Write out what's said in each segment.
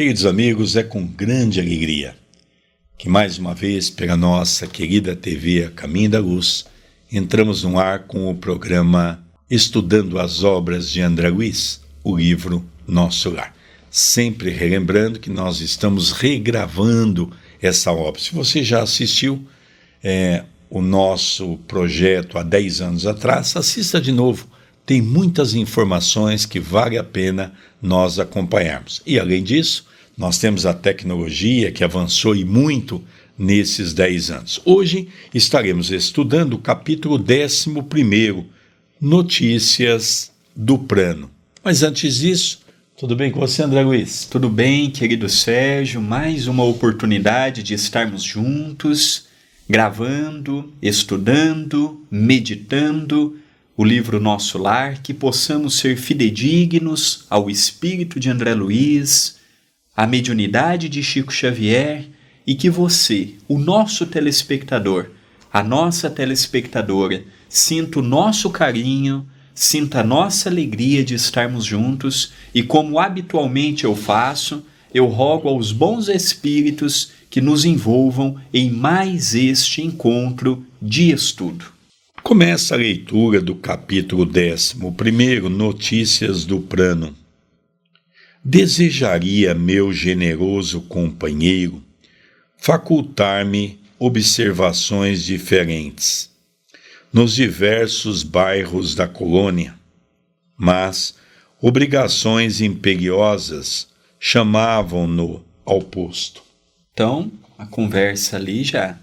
Queridos amigos, é com grande alegria que mais uma vez, pela nossa querida TV A Caminho da Luz, entramos no ar com o programa Estudando as Obras de André Luiz, o livro Nosso Lar. Sempre relembrando que nós estamos regravando essa obra. Se você já assistiu é, o nosso projeto há 10 anos atrás, assista de novo. Tem muitas informações que vale a pena nós acompanharmos. E além disso, nós temos a tecnologia que avançou e muito nesses 10 anos. Hoje estaremos estudando o capítulo 11, Notícias do Prano. Mas antes disso, tudo bem com você, André Luiz? Tudo bem, querido Sérgio. Mais uma oportunidade de estarmos juntos, gravando, estudando, meditando o livro Nosso Lar, que possamos ser fidedignos ao espírito de André Luiz a mediunidade de Chico Xavier e que você, o nosso telespectador, a nossa telespectadora, sinta o nosso carinho, sinta a nossa alegria de estarmos juntos e, como habitualmente eu faço, eu rogo aos bons espíritos que nos envolvam em mais este encontro de estudo. Começa a leitura do capítulo décimo, primeiro, Notícias do Prano. Desejaria, meu generoso companheiro, facultar-me observações diferentes nos diversos bairros da colônia, mas obrigações imperiosas chamavam-no ao posto. Então, a conversa ali já.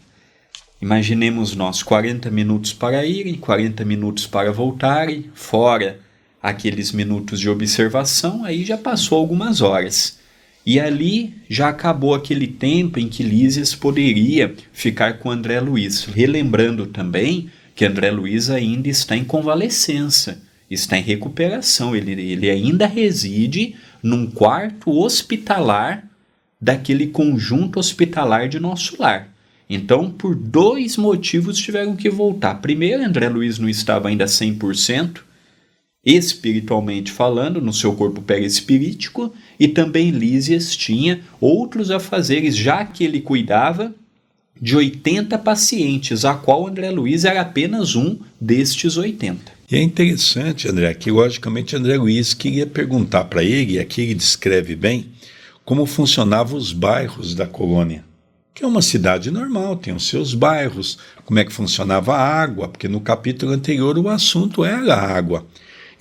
Imaginemos nós 40 minutos para irem, 40 minutos para voltarem, fora aqueles minutos de observação, aí já passou algumas horas. E ali já acabou aquele tempo em que Lísias poderia ficar com André Luiz. Relembrando também que André Luiz ainda está em convalescença, está em recuperação, ele, ele ainda reside num quarto hospitalar daquele conjunto hospitalar de nosso lar. Então, por dois motivos tiveram que voltar. Primeiro, André Luiz não estava ainda 100%, espiritualmente falando, no seu corpo perispirítico, e também Lísias tinha outros afazeres, já que ele cuidava de 80 pacientes, a qual André Luiz era apenas um destes 80. E é interessante, André, que logicamente André Luiz queria perguntar para ele, e aqui ele descreve bem, como funcionavam os bairros da colônia. Que é uma cidade normal, tem os seus bairros, como é que funcionava a água, porque no capítulo anterior o assunto era a água.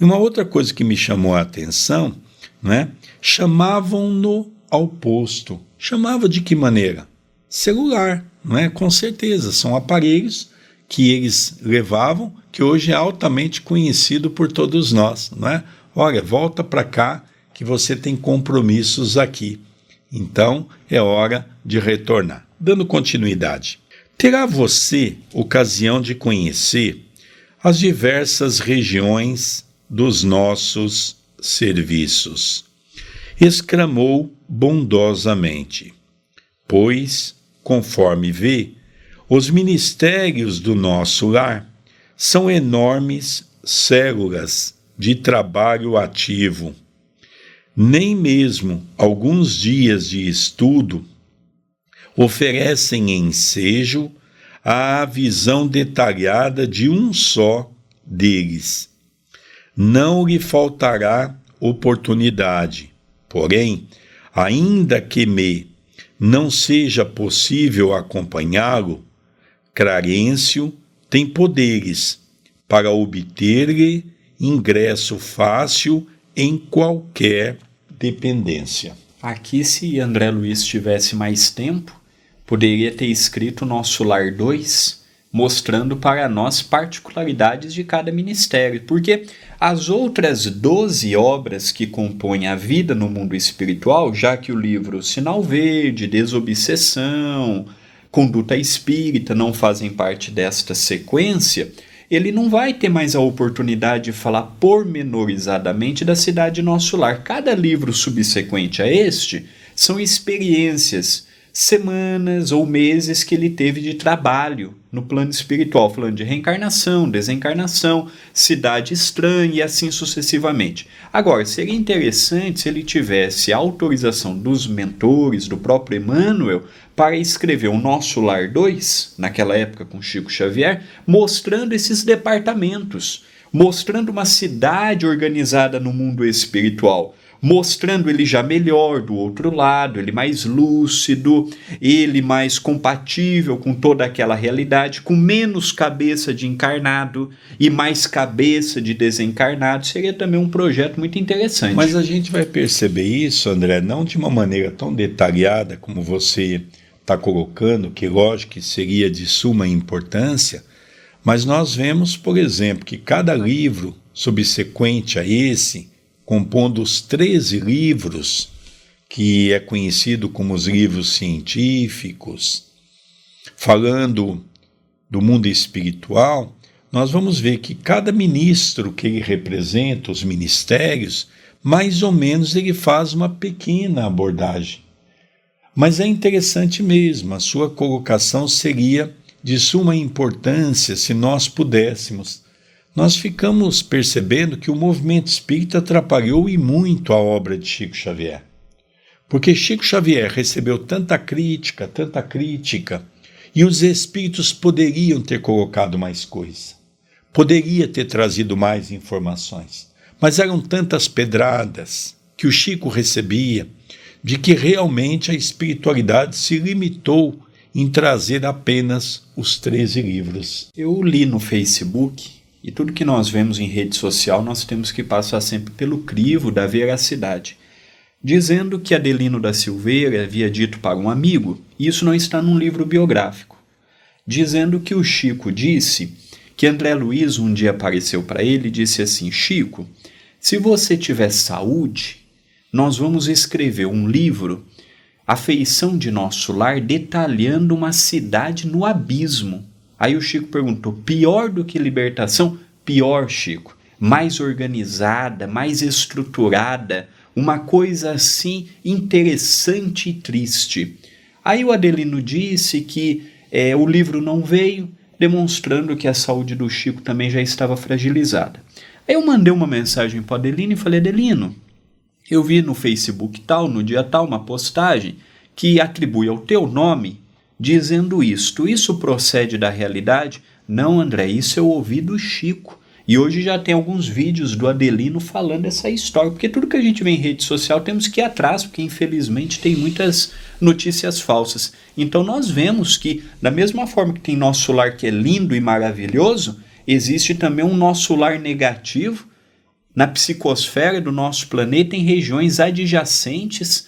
E uma outra coisa que me chamou a atenção, né? Chamavam-no ao posto. Chamava de que maneira? Celular, não é? Com certeza, são aparelhos que eles levavam, que hoje é altamente conhecido por todos nós, não é? Olha, volta para cá que você tem compromissos aqui. Então é hora de retornar. Dando continuidade. Terá você ocasião de conhecer as diversas regiões dos nossos serviços. Exclamou bondosamente, pois, conforme vê, os ministérios do nosso lar são enormes células de trabalho ativo. Nem mesmo alguns dias de estudo oferecem ensejo à visão detalhada de um só deles não lhe faltará oportunidade. Porém, ainda que me não seja possível acompanhá-lo, Clarencio tem poderes para obter-lhe ingresso fácil em qualquer dependência. Aqui, se André Luiz tivesse mais tempo, poderia ter escrito Nosso Lar 2, mostrando para nós particularidades de cada ministério, porque as outras doze obras que compõem a vida no mundo espiritual, já que o livro Sinal Verde, Desobsessão, Conduta Espírita não fazem parte desta sequência, ele não vai ter mais a oportunidade de falar pormenorizadamente da cidade Nosso Lar. Cada livro subsequente a este são experiências, semanas ou meses que ele teve de trabalho no plano espiritual, falando de reencarnação, desencarnação, cidade estranha e assim sucessivamente. Agora, seria interessante se ele tivesse autorização dos mentores, do próprio Emmanuel, para escrever o Nosso Lar 2, naquela época com Chico Xavier, mostrando esses departamentos, mostrando uma cidade organizada no mundo espiritual mostrando ele já melhor do outro lado, ele mais lúcido, ele mais compatível com toda aquela realidade, com menos cabeça de encarnado e mais cabeça de desencarnado, seria também um projeto muito interessante. Mas a gente vai perceber isso, André, não de uma maneira tão detalhada como você está colocando, que lógico que seria de suma importância, mas nós vemos, por exemplo, que cada livro subsequente a esse, compondo os 13 livros, que é conhecido como os livros científicos, falando do mundo espiritual, nós vamos ver que cada ministro que ele representa, os ministérios, mais ou menos ele faz uma pequena abordagem. Mas é interessante mesmo, a sua colocação seria de suma importância se nós pudéssemos nós ficamos percebendo que o movimento espírita atrapalhou e muito a obra de Chico Xavier. Porque Chico Xavier recebeu tanta crítica, tanta crítica, e os espíritos poderiam ter colocado mais coisa, poderia ter trazido mais informações, mas eram tantas pedradas que o Chico recebia de que realmente a espiritualidade se limitou em trazer apenas os 13 livros. Eu li no Facebook e tudo que nós vemos em rede social nós temos que passar sempre pelo crivo da veracidade. Dizendo que Adelino da Silveira havia dito para um amigo, isso não está num livro biográfico. Dizendo que o Chico disse que André Luiz um dia apareceu para ele e disse assim: Chico, se você tiver saúde, nós vamos escrever um livro, A Feição de Nosso Lar, detalhando uma cidade no abismo Aí o Chico perguntou: pior do que libertação? Pior, Chico. Mais organizada, mais estruturada, uma coisa assim interessante e triste. Aí o Adelino disse que é, o livro não veio, demonstrando que a saúde do Chico também já estava fragilizada. Aí eu mandei uma mensagem para o Adelino e falei: Adelino, eu vi no Facebook tal, no dia tal, uma postagem que atribui ao teu nome dizendo isto. Isso procede da realidade? Não, André, isso eu ouvi do Chico. E hoje já tem alguns vídeos do Adelino falando essa história, porque tudo que a gente vê em rede social temos que ir atrás, porque infelizmente tem muitas notícias falsas. Então nós vemos que, da mesma forma que tem nosso lar que é lindo e maravilhoso, existe também um nosso lar negativo na psicosfera do nosso planeta, em regiões adjacentes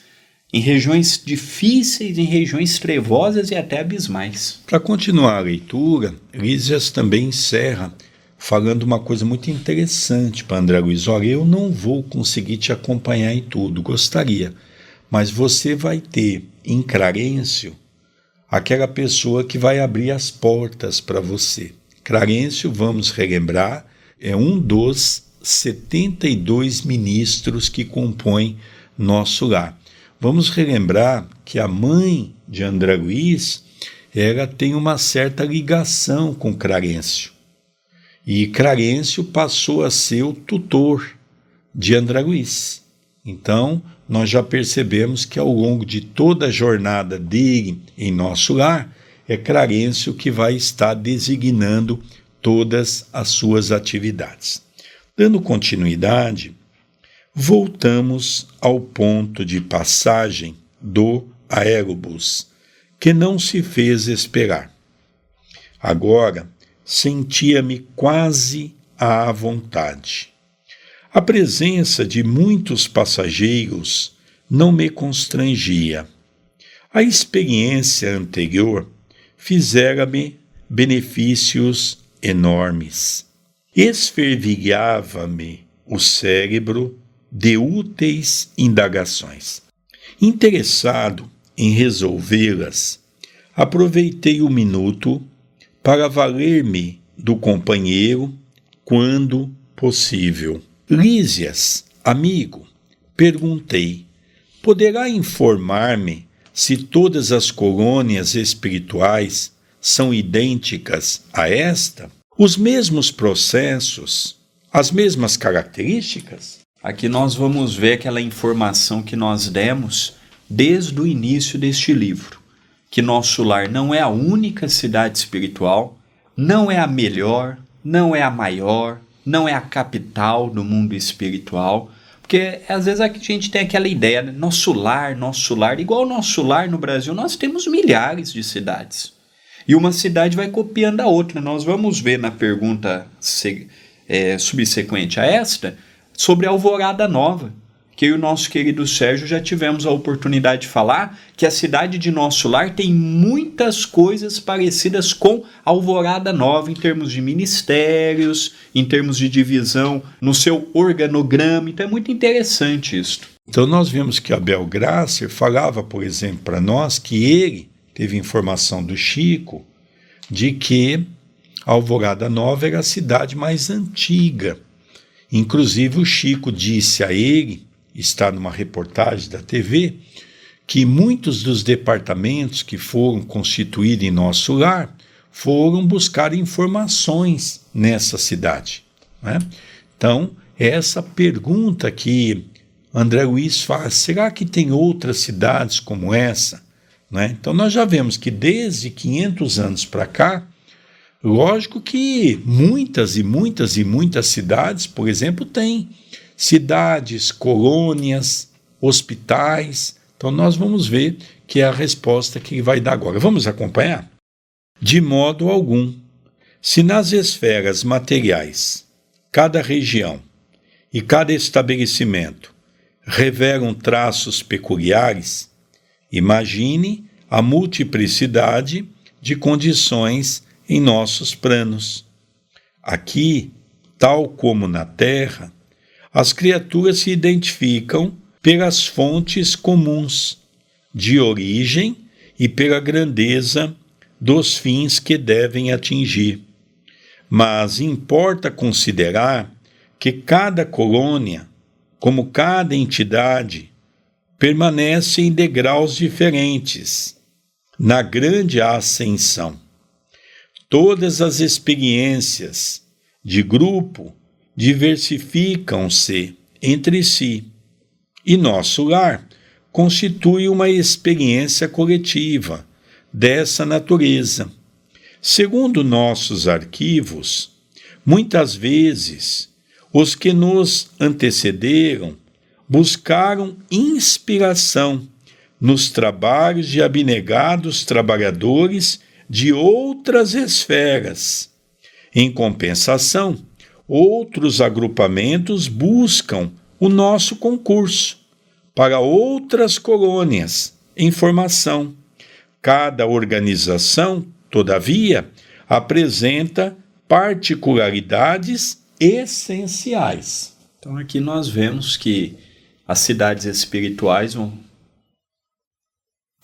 em regiões difíceis, em regiões trevosas e até abismais. Para continuar a leitura, Lísias também encerra falando uma coisa muito interessante para André Luiz. Olha, eu não vou conseguir te acompanhar em tudo, gostaria, mas você vai ter em Clarencio aquela pessoa que vai abrir as portas para você. Clarencio, vamos relembrar, é um dos 72 ministros que compõem nosso lar. Vamos relembrar que a mãe de André Luiz ela tem uma certa ligação com Clarencio. E Clarencio passou a ser o tutor de André Luiz. Então, nós já percebemos que ao longo de toda a jornada dele em nosso lar, é Clarencio que vai estar designando todas as suas atividades. Dando continuidade, voltamos ao ponto de passagem do aerobus, que não se fez esperar. Agora sentia-me quase à vontade. A presença de muitos passageiros não me constrangia. A experiência anterior fizera-me benefícios enormes. Esfervilhava-me o cérebro de úteis indagações. Interessado em resolvê-las, aproveitei o minuto para valer-me do companheiro quando possível. Lísias, amigo, perguntei, poderá informar-me se todas as colônias espirituais são idênticas a esta? Os mesmos processos, as mesmas características? Aqui nós vamos ver aquela informação que nós demos desde o início deste livro, que nosso lar não é a única cidade espiritual, não é a melhor, não é a maior, não é a capital do mundo espiritual, porque às vezes a gente tem aquela ideia, né? nosso lar, nosso lar, igual nosso lar no Brasil, nós temos milhares de cidades. E uma cidade vai copiando a outra. Nós vamos ver na pergunta é, subsequente a esta sobre a Alvorada Nova, que eu e o nosso querido Sérgio já tivemos a oportunidade de falar que a cidade de Nosso Lar tem muitas coisas parecidas com Alvorada Nova em termos de ministérios, em termos de divisão no seu organograma. Então é muito interessante isso. Então nós vimos que Abel Grasser falava, por exemplo, para nós que ele teve informação do Chico de que Alvorada Nova era a cidade mais antiga. Inclusive, o Chico disse a ele, está numa reportagem da TV, que muitos dos departamentos que foram constituídos em nosso lar foram buscar informações nessa cidade. Né? Então, essa pergunta que André Luiz faz: será que tem outras cidades como essa? Né? Então, nós já vemos que desde 500 anos para cá, lógico que muitas e muitas e muitas cidades, por exemplo, têm cidades, colônias, hospitais. Então, nós vamos ver que é a resposta que vai dar agora. Vamos acompanhar? De modo algum. Se nas esferas materiais, cada região e cada estabelecimento revelam traços peculiares, Imagine a multiplicidade de condições em nossos planos. Aqui, tal como na Terra, as criaturas se identificam pelas fontes comuns de origem e pela grandeza dos fins que devem atingir. Mas importa considerar que cada colônia, como cada entidade, permanece em degraus diferentes na grande ascensão. Todas as experiências de grupo diversificam-se entre si, e nosso lar constitui uma experiência coletiva dessa natureza. Segundo nossos arquivos, muitas vezes os que nos antecederam buscaram inspiração nos trabalhos de abnegados trabalhadores de outras esferas. Em compensação, outros agrupamentos buscam o nosso concurso para outras colônias em formação. Cada organização, todavia, apresenta particularidades essenciais. Então aqui nós vemos que as cidades espirituais vão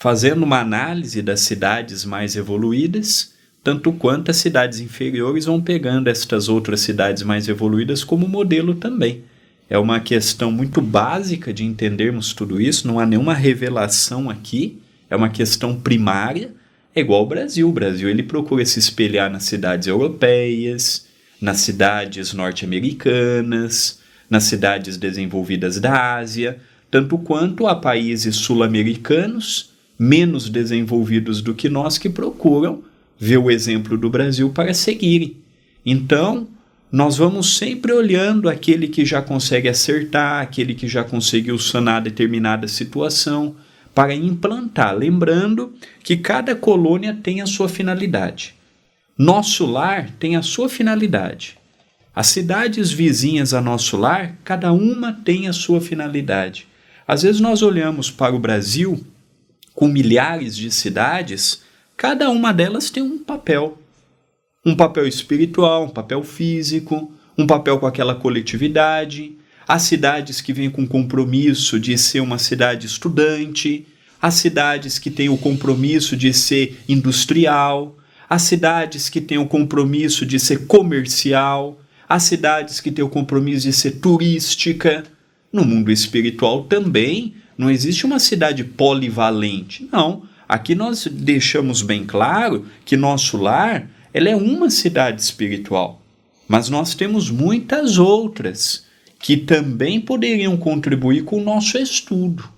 fazendo uma análise das cidades mais evoluídas, tanto quanto as cidades inferiores vão pegando estas outras cidades mais evoluídas como modelo também. É uma questão muito básica de entendermos tudo isso, não há nenhuma revelação aqui, é uma questão primária, é igual ao Brasil. O Brasil ele procura se espelhar nas cidades europeias, nas cidades norte-americanas, nas cidades desenvolvidas da Ásia, tanto quanto a países sul-americanos menos desenvolvidos do que nós que procuram ver o exemplo do Brasil para seguirem. Então, nós vamos sempre olhando aquele que já consegue acertar, aquele que já conseguiu sanar determinada situação, para implantar, lembrando que cada colônia tem a sua finalidade. Nosso lar tem a sua finalidade. As cidades vizinhas a nosso lar, cada uma tem a sua finalidade. Às vezes nós olhamos para o Brasil com milhares de cidades, cada uma delas tem um papel. Um papel espiritual, um papel físico, um papel com aquela coletividade. As cidades que vêm com compromisso de ser uma cidade estudante, as cidades que têm o compromisso de ser industrial, as cidades que têm o compromisso de ser comercial, as cidades que têm o compromisso de ser turística. No mundo espiritual também Não existe uma cidade polivalente. Não. Aqui nós deixamos bem claro que nosso lar ela é uma cidade espiritual. Mas nós temos muitas outras que também poderiam contribuir com o nosso estudo.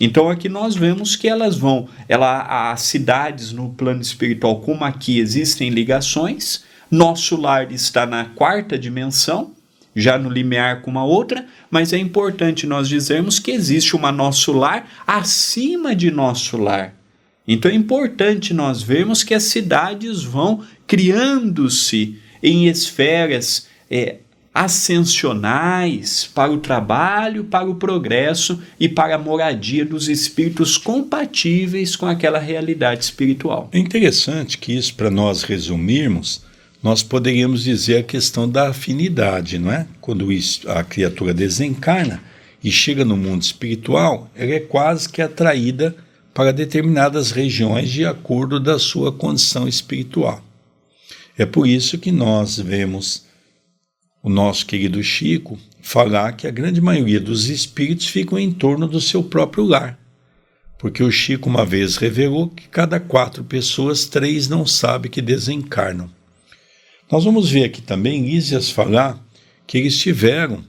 Então aqui nós vemos que elas vão, ela, as cidades no plano espiritual, como aqui existem ligações, nosso lar está na quarta dimensão, já no limiar com uma outra, mas é importante nós dizermos que existe uma nosso lar acima de nosso lar. Então é importante nós vermos que as cidades vão criando-se em esferas é, ascensionais para o trabalho, para o progresso e para a moradia dos espíritos compatíveis com aquela realidade espiritual. É interessante que isso, para nós resumirmos, nós poderíamos dizer a questão da afinidade, não é? Quando a criatura desencarna e chega no mundo espiritual, ela é quase que atraída para determinadas regiões de acordo da sua condição espiritual. É por isso que nós vemos o nosso querido Chico falar que a grande maioria dos espíritos ficam em torno do seu próprio lar. Porque o Chico uma vez revelou que cada quatro pessoas, três não sabem que desencarnam. Nós vamos ver aqui também Lísias falar que eles tiveram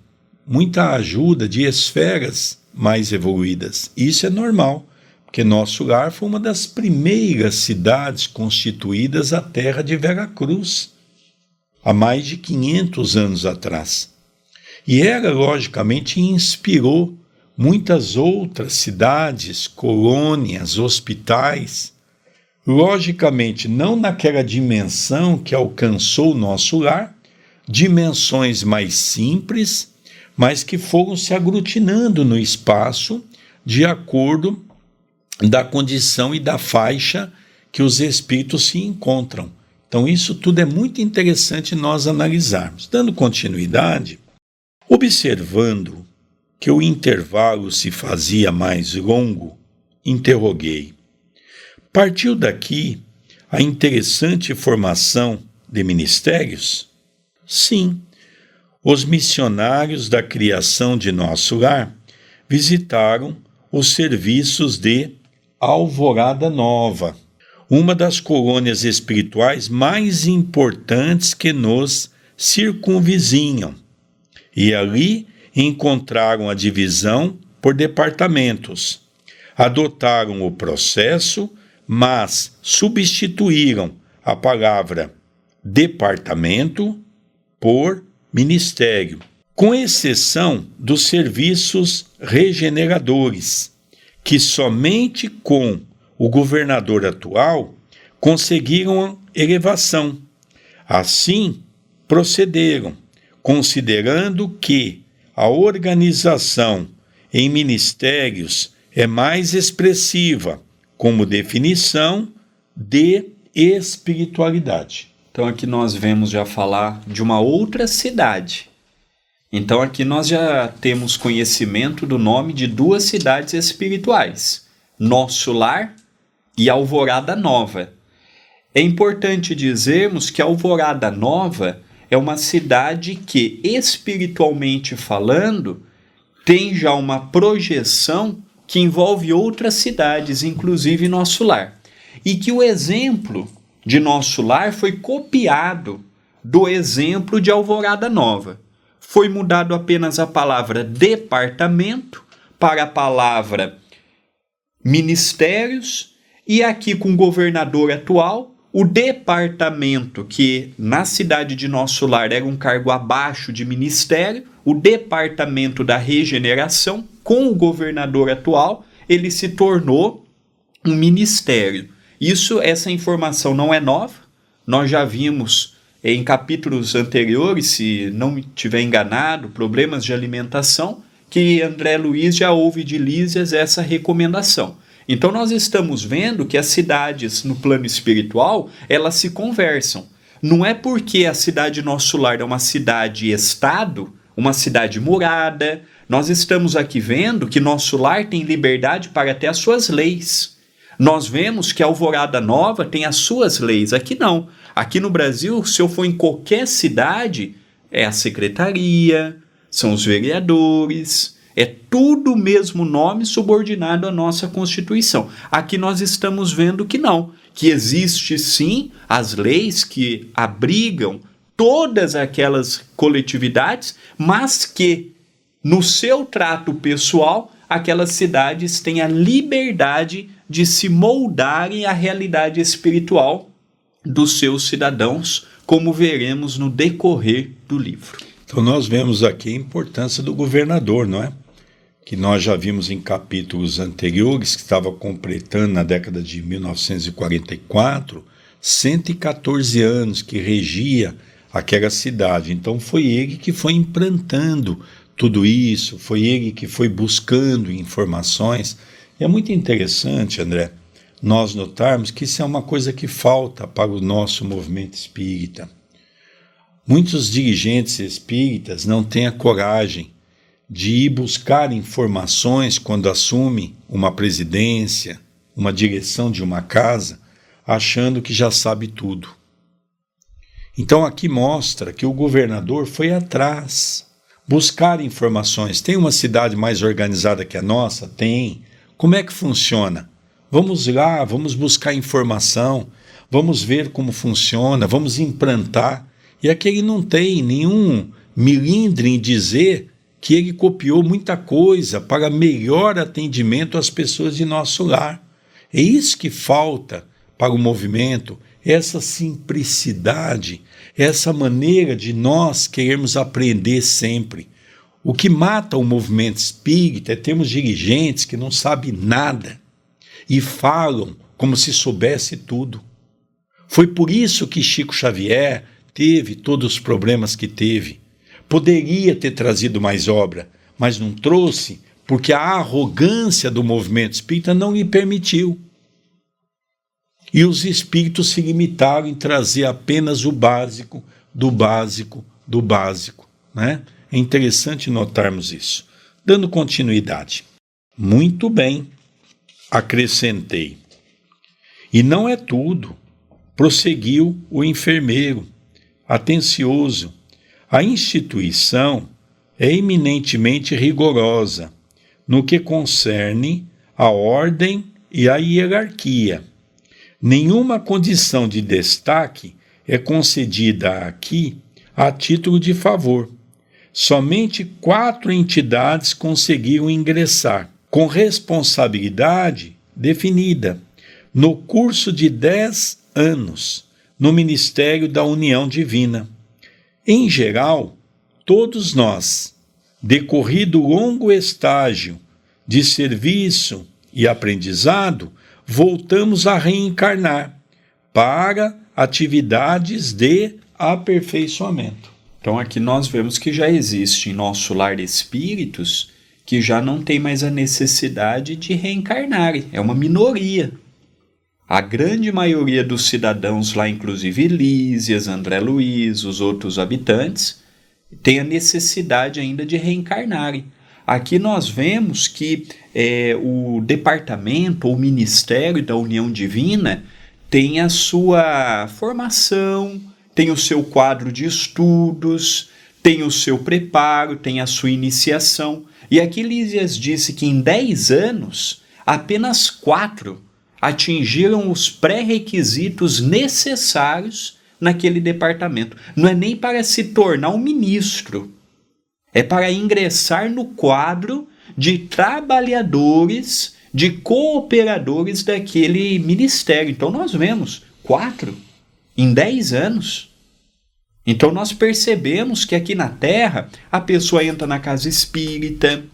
muita ajuda de esferas mais evoluídas. Isso é normal, porque nosso lar foi uma das primeiras cidades constituídas a terra de Vera Cruz, há mais de 500 anos atrás. E ela, logicamente, inspirou muitas outras cidades, colônias, hospitais logicamente não naquela dimensão que alcançou o nosso lar, dimensões mais simples, mas que foram se aglutinando no espaço de acordo da condição e da faixa que os espíritos se encontram. Então, isso tudo é muito interessante nós analisarmos. Dando continuidade, observando que o intervalo se fazia mais longo, interroguei: Partiu daqui a interessante formação de ministérios? Sim, os missionários da criação de nosso lar visitaram os serviços de Alvorada Nova, uma das colônias espirituais mais importantes que nos circunvizinham, e ali encontraram a divisão por departamentos. Adotaram o processo mas substituíram a palavra departamento por ministério, com exceção dos serviços regeneradores, que somente com o governador atual conseguiram elevação. Assim, procederam, considerando que a organização em ministérios é mais expressiva como definição de espiritualidade. Então aqui nós vemos já falar de uma outra cidade. Então aqui nós já temos conhecimento do nome de duas cidades espirituais: Nosso Lar e Alvorada Nova. É importante dizermos que Alvorada Nova é uma cidade que, espiritualmente falando, tem já uma projeção que envolve outras cidades, inclusive nosso lar. E que o exemplo de nosso lar foi copiado do exemplo de Alvorada Nova. Foi mudado apenas a palavra departamento para a palavra ministérios, e aqui com o governador atual, o departamento, que na cidade de nosso lar era um cargo abaixo de ministério, o departamento da regeneração, com o governador atual, ele se tornou um ministério. Isso, essa informação não é nova. Nós já vimos em capítulos anteriores, se não me tiver enganado, problemas de alimentação, que André Luiz já ouve de Lísias essa recomendação. Então nós estamos vendo que as cidades no plano espiritual, elas se conversam. Não é porque a cidade Nosso Lar é uma cidade-estado, uma cidade murada, nós estamos aqui vendo que nosso lar tem liberdade para ter as suas leis. Nós vemos que a Alvorada Nova tem as suas leis. Aqui não. Aqui no Brasil, se eu for em qualquer cidade, é a secretaria, são os vereadores, É tudo o mesmo nome subordinado à nossa Constituição. Aqui nós estamos vendo que não, que existe sim as leis que abrigam todas aquelas coletividades, mas que no seu trato pessoal aquelas cidades têm a liberdade de se moldarem à realidade espiritual dos seus cidadãos, como veremos no decorrer do livro. Então, nós vemos aqui a importância do governador, não é? Que nós já vimos em capítulos anteriores, que estava completando na década de 1944, 114 anos que regia aquela cidade. Então, foi ele que foi implantando tudo isso, foi ele que foi buscando informações. E é muito interessante, André, nós notarmos que isso é uma coisa que falta para o nosso movimento espírita. Muitos dirigentes espíritas não têm a coragem de ir buscar informações quando assume uma presidência, uma direção de uma casa, achando que já sabe tudo. Então aqui mostra que o governador foi atrás, buscar informações. Tem uma cidade mais organizada que a nossa? Tem. Como é que funciona? Vamos lá, vamos buscar informação, vamos ver como funciona, vamos implantar. E aqui ele não tem nenhum milindre em dizer que ele copiou muita coisa para melhor atendimento às pessoas de nosso lar. É isso que falta para o movimento, essa simplicidade, essa maneira de nós queremos aprender sempre. O que mata o movimento espírita é termos dirigentes que não sabem nada e falam como se soubesse tudo. Foi por isso que Chico Xavier teve todos os problemas que teve. Poderia ter trazido mais obra, mas não trouxe porque a arrogância do movimento espírita não lhe permitiu. E os espíritos se limitaram em trazer apenas o básico, do básico, do básico. Né? É interessante notarmos isso. Dando continuidade. Muito bem, acrescentei. E não é tudo, prosseguiu o enfermeiro, atencioso. A instituição é eminentemente rigorosa no que concerne a ordem e a hierarquia Nenhuma condição de destaque é concedida aqui a título de favor. Somente quatro entidades conseguiram ingressar, com responsabilidade definida, no curso de dez anos, no Ministério da União Divina. Em geral, todos nós, decorrido longo estágio de serviço e aprendizado, voltamos a reencarnar para atividades de aperfeiçoamento. Então aqui nós vemos que já existe em nosso lar espíritos que já não tem mais a necessidade de reencarnar, é uma minoria. A grande maioria dos cidadãos lá, inclusive Lísias, André Luiz, os outros habitantes, tem a necessidade ainda de reencarnarem. Aqui nós vemos que é, o departamento ou ministério da União Divina tem a sua formação, tem o seu quadro de estudos, tem o seu preparo, tem a sua iniciação. E aqui Lísias disse que em 10 anos, apenas quatro atingiram os pré-requisitos necessários naquele departamento. Não é nem para se tornar um ministro, é para ingressar no quadro de trabalhadores, de cooperadores daquele ministério. Então nós vemos quatro em dez anos. Então nós percebemos que aqui na Terra a pessoa entra na casa espírita,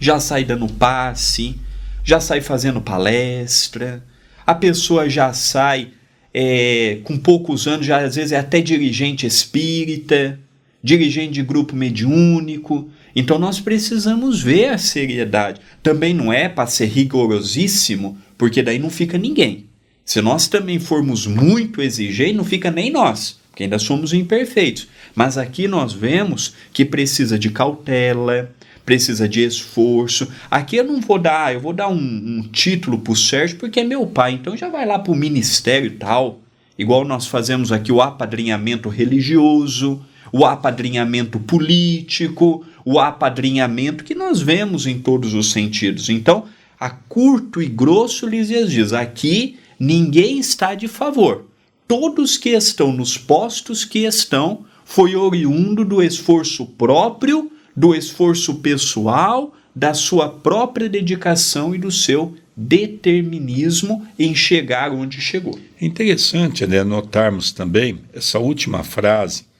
já sai dando passe, já sai fazendo palestra, a pessoa já sai é, com poucos anos, já às vezes é até dirigente espírita, dirigente de grupo mediúnico. Então nós precisamos ver a seriedade. Também não é para ser rigorosíssimo, porque daí não fica ninguém. Se nós também formos muito exigentes, não fica nem nós, porque ainda somos imperfeitos. Mas aqui nós vemos que precisa de cautela, precisa de esforço. Aqui eu não vou dar, eu vou dar um, um título para o Sérgio porque é meu pai, então já vai lá para o ministério e tal. Igual nós fazemos aqui o apadrinhamento religioso o apadrinhamento político, o apadrinhamento que nós vemos em todos os sentidos. Então, a curto e grosso lhes diz: aqui ninguém está de favor. Todos que estão nos postos que estão foi oriundo do esforço próprio, do esforço pessoal, da sua própria dedicação e do seu determinismo em chegar onde chegou. É interessante né, notarmos também essa última frase.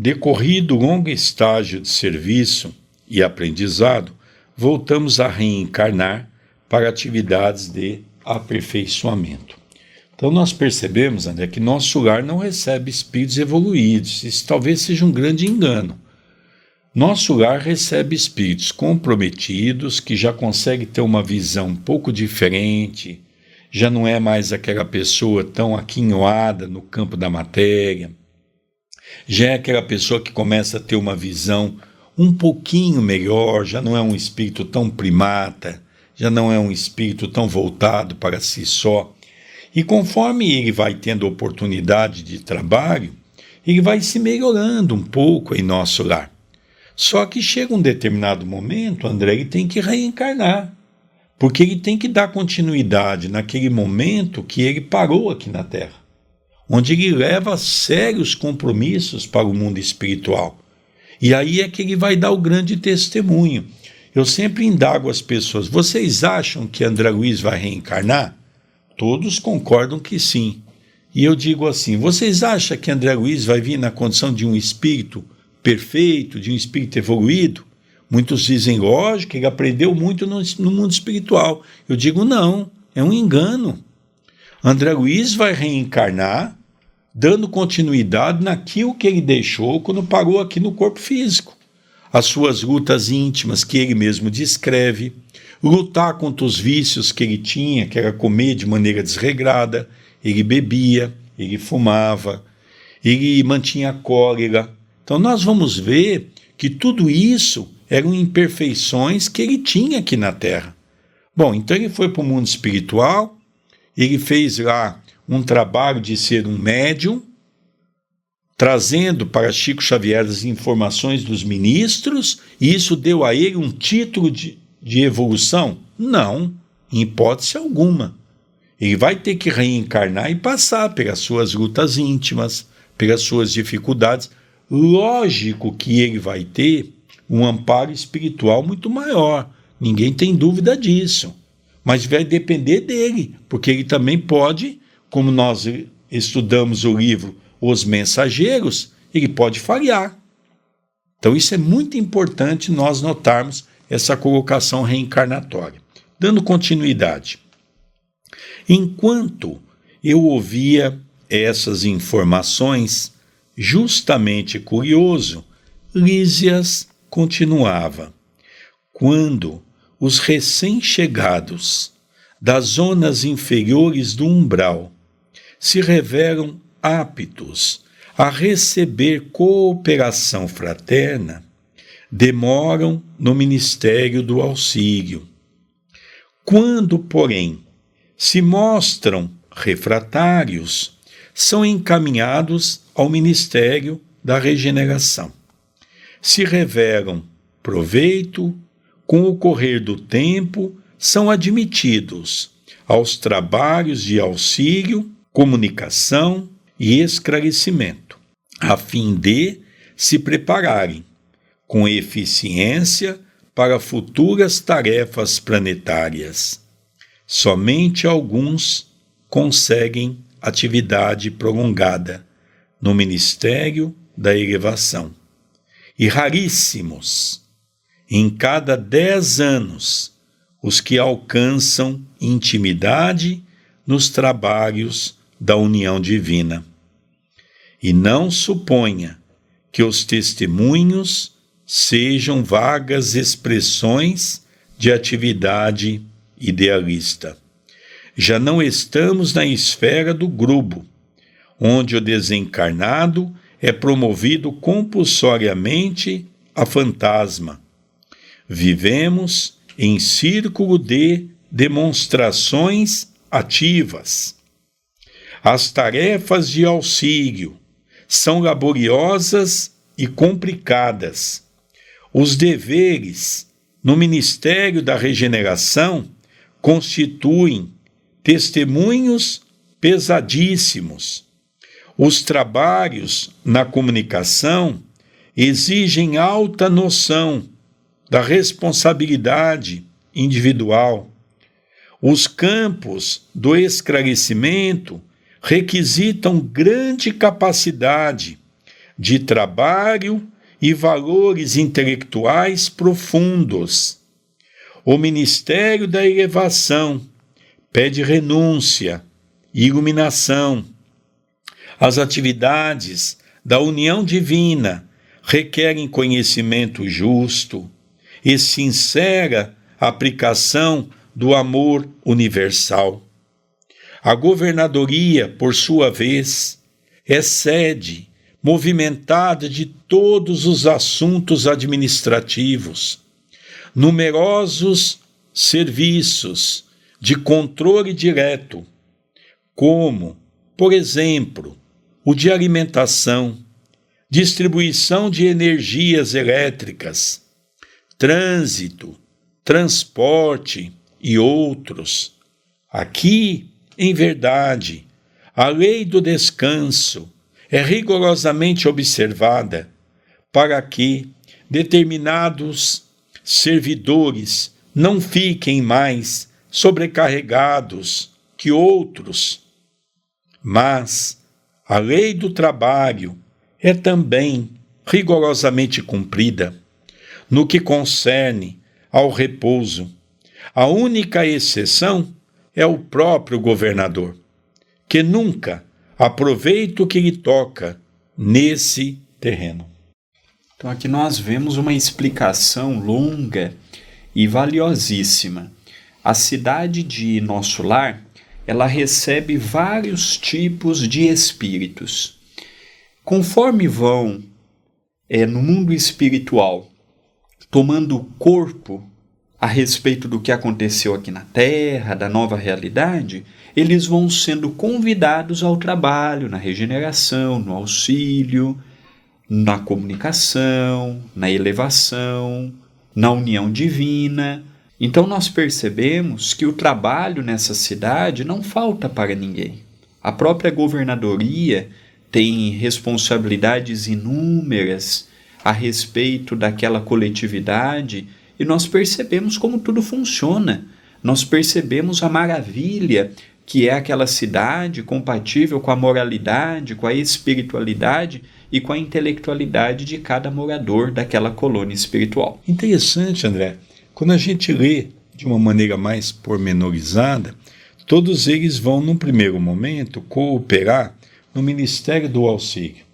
Decorrido longo estágio de serviço e aprendizado, voltamos a reencarnar para atividades de aperfeiçoamento. Então nós percebemos, André, que nosso lar não recebe espíritos evoluídos. Isso talvez seja um grande engano. Nosso lar recebe espíritos comprometidos que já conseguem ter uma visão um pouco diferente, já não é mais aquela pessoa tão aquinhoada no campo da matéria, já é aquela pessoa que começa a ter uma visão um pouquinho melhor, já não é um espírito tão primata, já não é um espírito tão voltado para si só. E conforme ele vai tendo oportunidade de trabalho, ele vai se melhorando um pouco em nosso lar. Só que chega um determinado momento, André, ele tem que reencarnar. Porque ele tem que dar continuidade naquele momento que ele parou aqui na Terra, onde ele leva sérios compromissos para o mundo espiritual. E aí é que ele vai dar o grande testemunho. Eu sempre indago as pessoas: vocês acham que André Luiz vai reencarnar? Todos concordam que sim. E eu digo assim: vocês acham que André Luiz vai vir na condição de um espírito perfeito, de um espírito evoluído? Muitos dizem, lógico, ele aprendeu muito no, no mundo espiritual. Eu digo, não, é um engano. André Luiz vai reencarnar dando continuidade naquilo que ele deixou quando parou aqui no corpo físico. As suas lutas íntimas que ele mesmo descreve, lutar contra os vícios que ele tinha, que era comer de maneira desregrada, ele bebia, ele fumava, ele mantinha cólera. Então nós vamos ver que tudo isso eram imperfeições que ele tinha aqui na Terra. Bom, então ele foi para o mundo espiritual, ele fez lá um trabalho de ser um médium, trazendo para Chico Xavier as informações dos ministros, e isso deu a ele um título de, de evolução? Não, em hipótese alguma. Ele vai ter que reencarnar e passar pelas suas lutas íntimas, pelas suas dificuldades. Lógico que ele vai ter um amparo espiritual muito maior. Ninguém tem dúvida disso. Mas vai depender dele, porque ele também pode, como nós estudamos o livro Os Mensageiros, ele pode falhar. Então, isso é muito importante nós notarmos essa colocação reencarnatória. Dando continuidade. Enquanto eu ouvia essas informações, justamente curioso, Lísias continuava. Quando os recém-chegados das zonas inferiores do umbral se revelam aptos a receber cooperação fraterna, demoram no ministério do auxílio. Quando, porém, se mostram refratários, são encaminhados ao ministério da regeneração se revelam proveito, com o correr do tempo, são admitidos aos trabalhos de auxílio, comunicação e esclarecimento, a fim de se prepararem com eficiência para futuras tarefas planetárias. Somente alguns conseguem atividade prolongada no Ministério da Elevação e raríssimos, em cada dez anos, os que alcançam intimidade nos trabalhos da união divina. E não suponha que os testemunhos sejam vagas expressões de atividade idealista. Já não estamos na esfera do grupo, onde o desencarnado é promovido compulsoriamente a fantasma. Vivemos em círculo de demonstrações ativas. As tarefas de auxílio são laboriosas e complicadas. Os deveres no Ministério da Regeneração constituem testemunhos pesadíssimos. Os trabalhos na comunicação exigem alta noção da responsabilidade individual. Os campos do esclarecimento requisitam grande capacidade de trabalho e valores intelectuais profundos. O Ministério da Elevação pede renúncia, iluminação. As atividades da união divina requerem conhecimento justo e sincera aplicação do amor universal. A governadoria, por sua vez, é sede movimentada de todos os assuntos administrativos. Numerosos serviços de controle direto, como, por exemplo, o de alimentação, distribuição de energias elétricas, trânsito, transporte e outros. Aqui, em verdade, a lei do descanso é rigorosamente observada para que determinados servidores não fiquem mais sobrecarregados que outros. Mas a lei do trabalho é também rigorosamente cumprida no que concerne ao repouso. A única exceção é o próprio governador, que nunca aproveita o que lhe toca nesse terreno. Então aqui nós vemos uma explicação longa e valiosíssima. A cidade de nosso lar, ela recebe vários tipos de espíritos. Conforme vão é, no mundo espiritual tomando corpo a respeito do que aconteceu aqui na Terra, da nova realidade, eles vão sendo convidados ao trabalho, na regeneração, no auxílio, na comunicação, na elevação, na união divina. Então nós percebemos que o trabalho nessa cidade não falta para ninguém. A própria governadoria tem responsabilidades inúmeras a respeito daquela coletividade e nós percebemos como tudo funciona. Nós percebemos a maravilha que é aquela cidade compatível com a moralidade, com a espiritualidade e com a intelectualidade de cada morador daquela colônia espiritual. Interessante, André. Quando a gente lê de uma maneira mais pormenorizada, todos eles vão, num primeiro momento, cooperar no ministério do auxílio.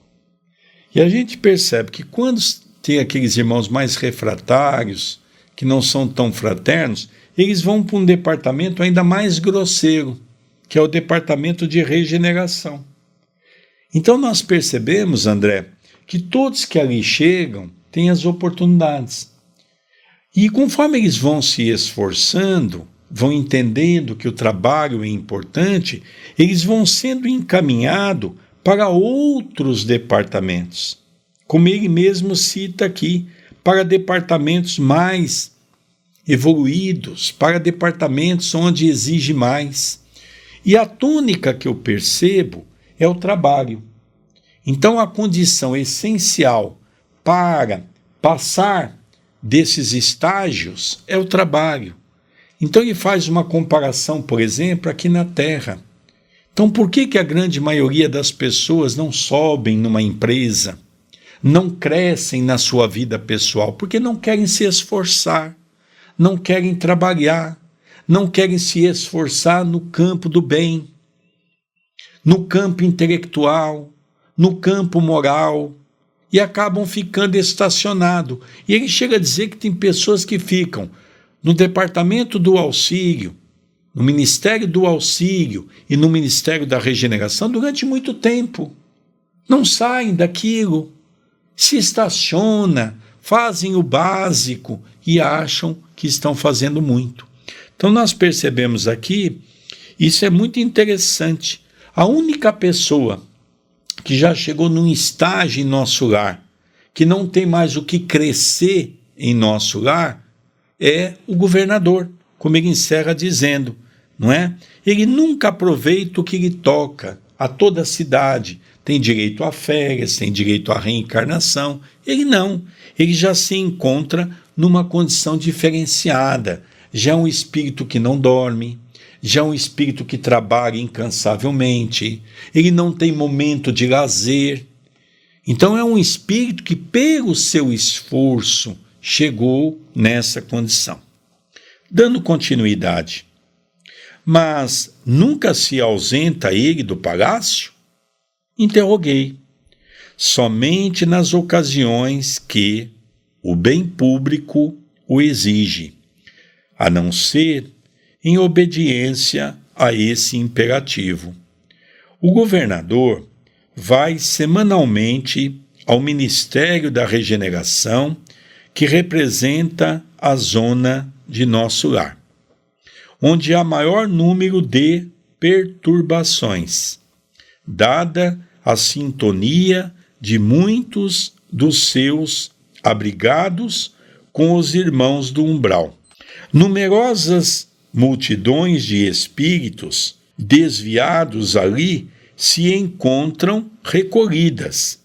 E a gente percebe que quando tem aqueles irmãos mais refratários, que não são tão fraternos, eles vão para um departamento ainda mais grosseiro, que é o departamento de regeneração. Então nós percebemos, André, que todos que ali chegam têm as oportunidades. E conforme eles vão se esforçando, vão entendendo que o trabalho é importante, eles vão sendo encaminhados para outros departamentos. Como ele mesmo cita aqui, para departamentos mais evoluídos, para departamentos onde exige mais. E a tônica que eu percebo é o trabalho. Então, a condição essencial para passar desses estágios é o trabalho. Então, ele faz uma comparação, por exemplo, aqui na Terra. Então, por que, que a grande maioria das pessoas não sobem numa empresa, não crescem na sua vida pessoal? Porque não querem se esforçar, não querem trabalhar, não querem se esforçar no campo do bem, no campo intelectual, no campo moral, e acabam ficando estacionados. E ele chega a dizer que tem pessoas que ficam no departamento do auxílio, no Ministério do Auxílio e no Ministério da Regeneração durante muito tempo. Não saem daquilo, se estaciona, fazem o básico e acham que estão fazendo muito. Então nós percebemos aqui, isso é muito interessante. A única pessoa que já chegou num estágio em nosso lar que não tem mais o que crescer em nosso lar é o governador, como ele encerra dizendo, não é? Ele nunca aproveita o que lhe toca, a toda a cidade, tem direito a férias, tem direito à reencarnação. Ele não, ele já se encontra numa condição diferenciada, já é um espírito que não dorme, já é um espírito que trabalha incansavelmente, ele não tem momento de lazer. Então é um espírito que, pelo seu esforço, chegou nessa condição. Dando continuidade. Mas nunca se ausenta ele do palácio? Interroguei. Somente nas ocasiões que o bem público o exige, a não ser em obediência a esse imperativo. O governador vai semanalmente ao Ministério da Regeneração que representa a zona de nosso lar, onde há maior número de perturbações, dada a sintonia de muitos dos seus abrigados com os irmãos do umbral. Numerosas multidões de espíritos desviados ali se encontram recolhidas.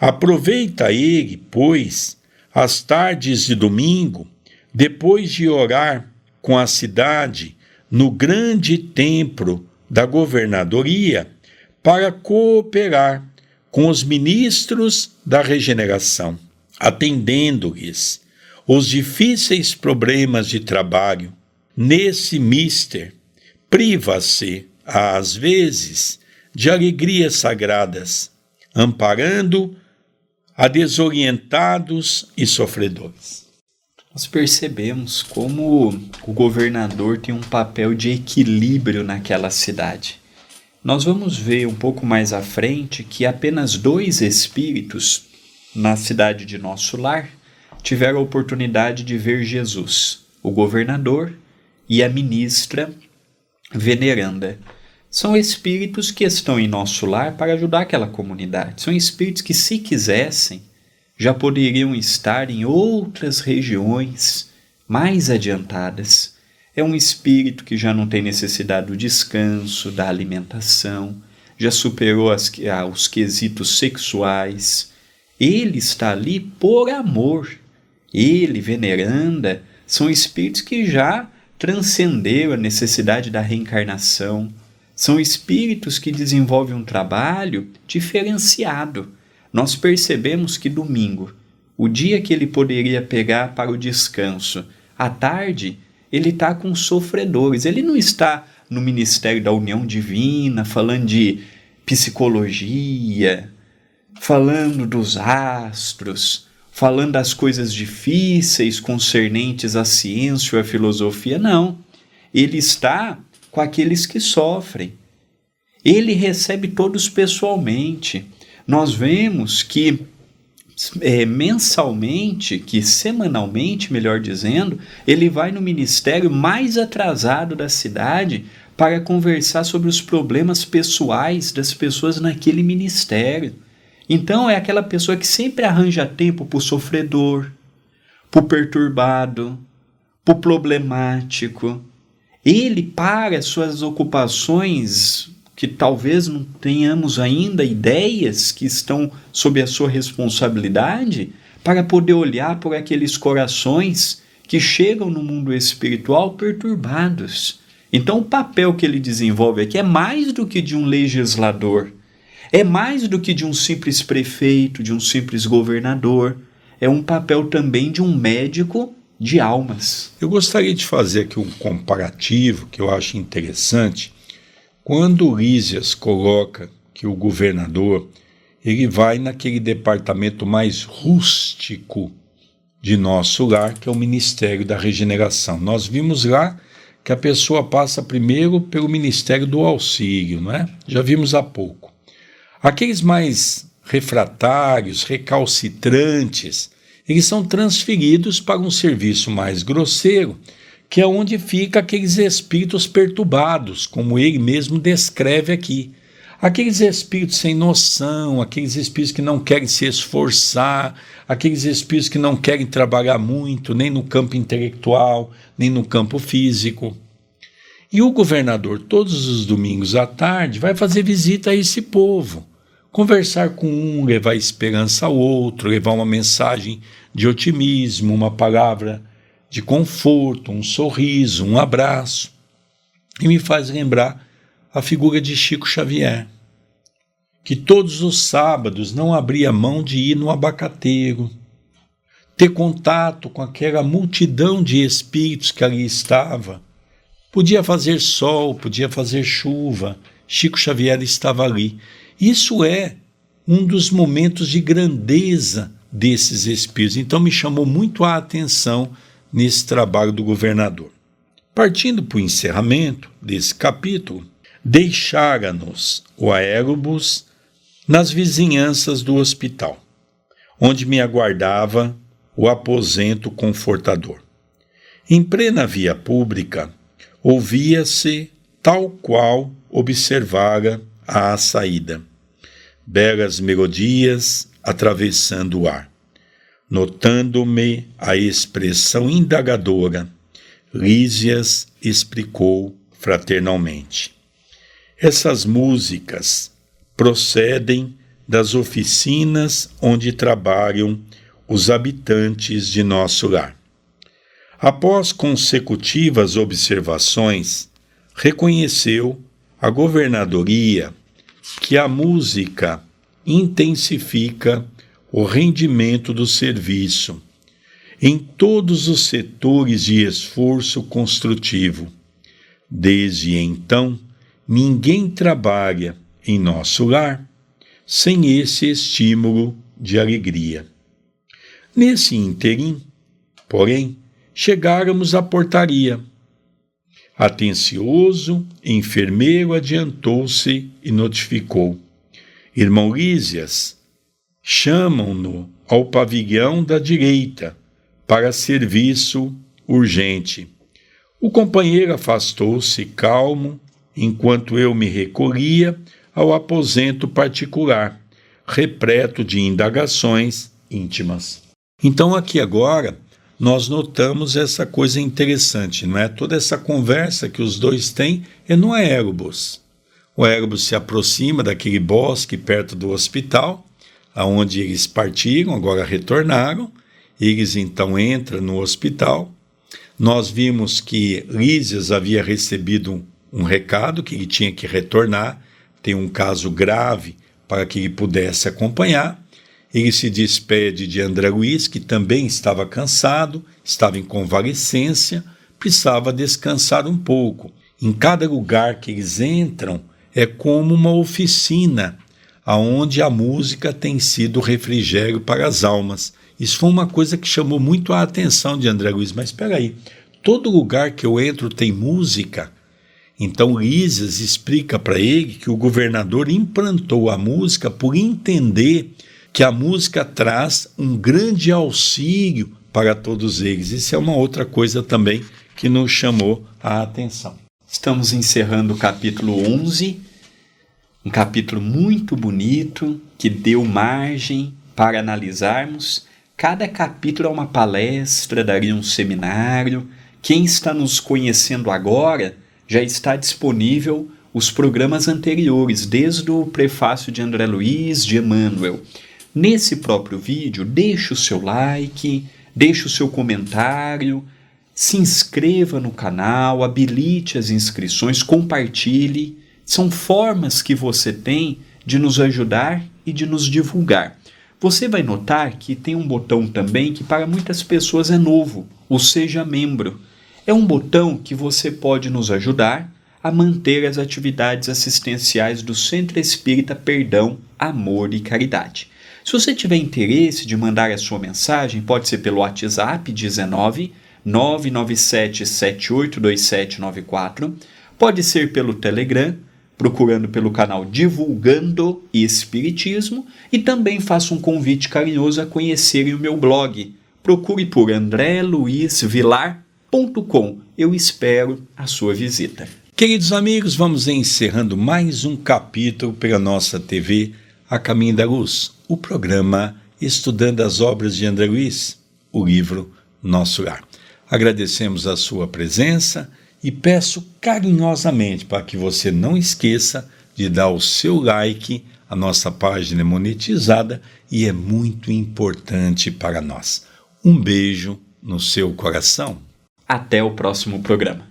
Aproveita ele, pois, às tardes de domingo, depois de orar com a cidade no grande templo da governadoria, para cooperar com os ministros da regeneração, atendendo-lhes os difíceis problemas de trabalho. Nesse mister, priva-se, às vezes, de alegrias sagradas, amparando a desorientados e sofredores. Nós percebemos como o governador tem um papel de equilíbrio naquela cidade. Nós vamos ver um pouco mais à frente que apenas dois espíritos na cidade de nosso lar tiveram a oportunidade de ver Jesus, o governador e a ministra veneranda. São espíritos que estão em nosso lar para ajudar aquela comunidade. São espíritos que, se quisessem, já poderiam estar em outras regiões mais adiantadas. É um espírito que já não tem necessidade do descanso, da alimentação, já superou as, ah, os quesitos sexuais. Ele está ali por amor. Ele, veneranda, são espíritos que já transcenderam a necessidade da reencarnação, são espíritos que desenvolvem um trabalho diferenciado. Nós percebemos que domingo, o dia que ele poderia pegar para o descanso, à tarde, ele está com sofredores. Ele não está no Ministério da União Divina falando de psicologia, falando dos astros, falando das coisas difíceis concernentes à ciência ou à filosofia. Não. Ele está com aqueles que sofrem. Ele recebe todos pessoalmente. Nós vemos que é, mensalmente, que semanalmente, melhor dizendo, ele vai no ministério mais atrasado da cidade para conversar sobre os problemas pessoais das pessoas naquele ministério. Então é aquela pessoa que sempre arranja tempo para o sofredor, para o perturbado, para o problemático, ele para suas ocupações que talvez não tenhamos ainda ideias que estão sob a sua responsabilidade, para poder olhar por aqueles corações que chegam no mundo espiritual perturbados. Então, o papel que ele desenvolve aqui é mais do que de um legislador, é mais do que de um simples prefeito, de um simples governador, é um papel também de um médico de almas. Eu gostaria de fazer aqui um comparativo que eu acho interessante. Quando Lísias coloca que o governador ele vai naquele departamento mais rústico de nosso lar, que é o Ministério da Regeneração. Nós vimos lá que a pessoa passa primeiro pelo Ministério do Auxílio, não é? Já vimos há pouco. Aqueles mais refratários, recalcitrantes, eles são transferidos para um serviço mais grosseiro, que é onde fica aqueles espíritos perturbados, como ele mesmo descreve aqui. Aqueles espíritos sem noção, aqueles espíritos que não querem se esforçar, aqueles espíritos que não querem trabalhar muito, nem no campo intelectual, nem no campo físico. E o governador, todos os domingos à tarde, vai fazer visita a esse povo, conversar com um, levar esperança ao outro, levar uma mensagem de otimismo, uma palavra de conforto, um sorriso, um abraço. E me faz lembrar a figura de Chico Xavier, que todos os sábados não abria mão de ir no abacateiro, ter contato com aquela multidão de espíritos que ali estava. Podia fazer sol, podia fazer chuva, Chico Xavier estava ali. Isso é um dos momentos de grandeza desses espíritos. Então me chamou muito a atenção nesse trabalho do governador. Partindo para o encerramento desse capítulo, deixara-nos o aérobus nas vizinhanças do hospital, onde me aguardava o aposento confortador. Em plena via pública, ouvia-se tal qual observara à saída, belas melodias atravessando o ar. Notando-me a expressão indagadora, Lísias explicou fraternalmente. Essas músicas procedem das oficinas onde trabalham os habitantes de nosso lar. Após consecutivas observações, reconheceu a governadoria que a música intensifica o rendimento do serviço em todos os setores de esforço construtivo. Desde então, ninguém trabalha em nosso lar sem esse estímulo de alegria. Nesse interim, porém, chegáramos à portaria. Atencioso, enfermeiro adiantou-se e notificou: Irmão Lísias, chamam-no ao pavilhão da direita para serviço urgente. O companheiro afastou-se calmo enquanto eu me recolhia ao aposento particular, repleto de indagações íntimas. Então, aqui agora, nós notamos essa coisa interessante, não é? Toda essa conversa que os dois têm é no aérobus. O aérobus se aproxima daquele bosque perto do hospital, aonde eles partiram, agora retornaram. Eles então entram no hospital. Nós vimos que Lísias havia recebido um recado que ele tinha que retornar, tem um caso grave para que ele pudesse acompanhar. Ele se despede de André Luiz, que também estava cansado, estava em convalescência, precisava descansar um pouco. Em cada lugar que eles entram é como uma oficina, aonde a música tem sido refrigério para as almas. Isso foi uma coisa que chamou muito a atenção de André Luiz. Mas espera aí, todo lugar que eu entro tem música. Então Lísias explica para ele que o governador implantou a música por entender que a música traz um grande auxílio para todos eles. Isso é uma outra coisa também que nos chamou a atenção. Estamos encerrando o capítulo 11, um capítulo muito bonito que deu margem para analisarmos. Cada capítulo é uma palestra, daria um seminário. Quem está nos conhecendo agora já está disponível os programas anteriores, desde o prefácio de André Luiz, de Emmanuel. Nesse próprio vídeo, deixe o seu like, deixe o seu comentário, se inscreva no canal, habilite as inscrições, compartilhe. São formas que você tem de nos ajudar e de nos divulgar. Você vai notar que tem um botão também que para muitas pessoas é novo, o Seja Membro é um botão que você pode nos ajudar a manter as atividades assistenciais do Centro Espírita Perdão, Amor e Caridade. Se você tiver interesse de mandar a sua mensagem, pode ser pelo WhatsApp 19 997782794, pode ser pelo Telegram, procurando pelo canal Divulgando Espiritismo, e também faço um convite carinhoso a conhecerem o meu blog. Procure por André Luiz Vilar eu espero a sua visita. Queridos amigos, vamos encerrando mais um capítulo pela nossa TV A Caminho da Luz, o programa Estudando as Obras de André Luiz, o livro Nosso Lar. Agradecemos a sua presença e peço carinhosamente para que você não esqueça de dar o seu like. A nossa página é monetizada e é muito importante para nós. Um beijo no seu coração. Até o próximo programa.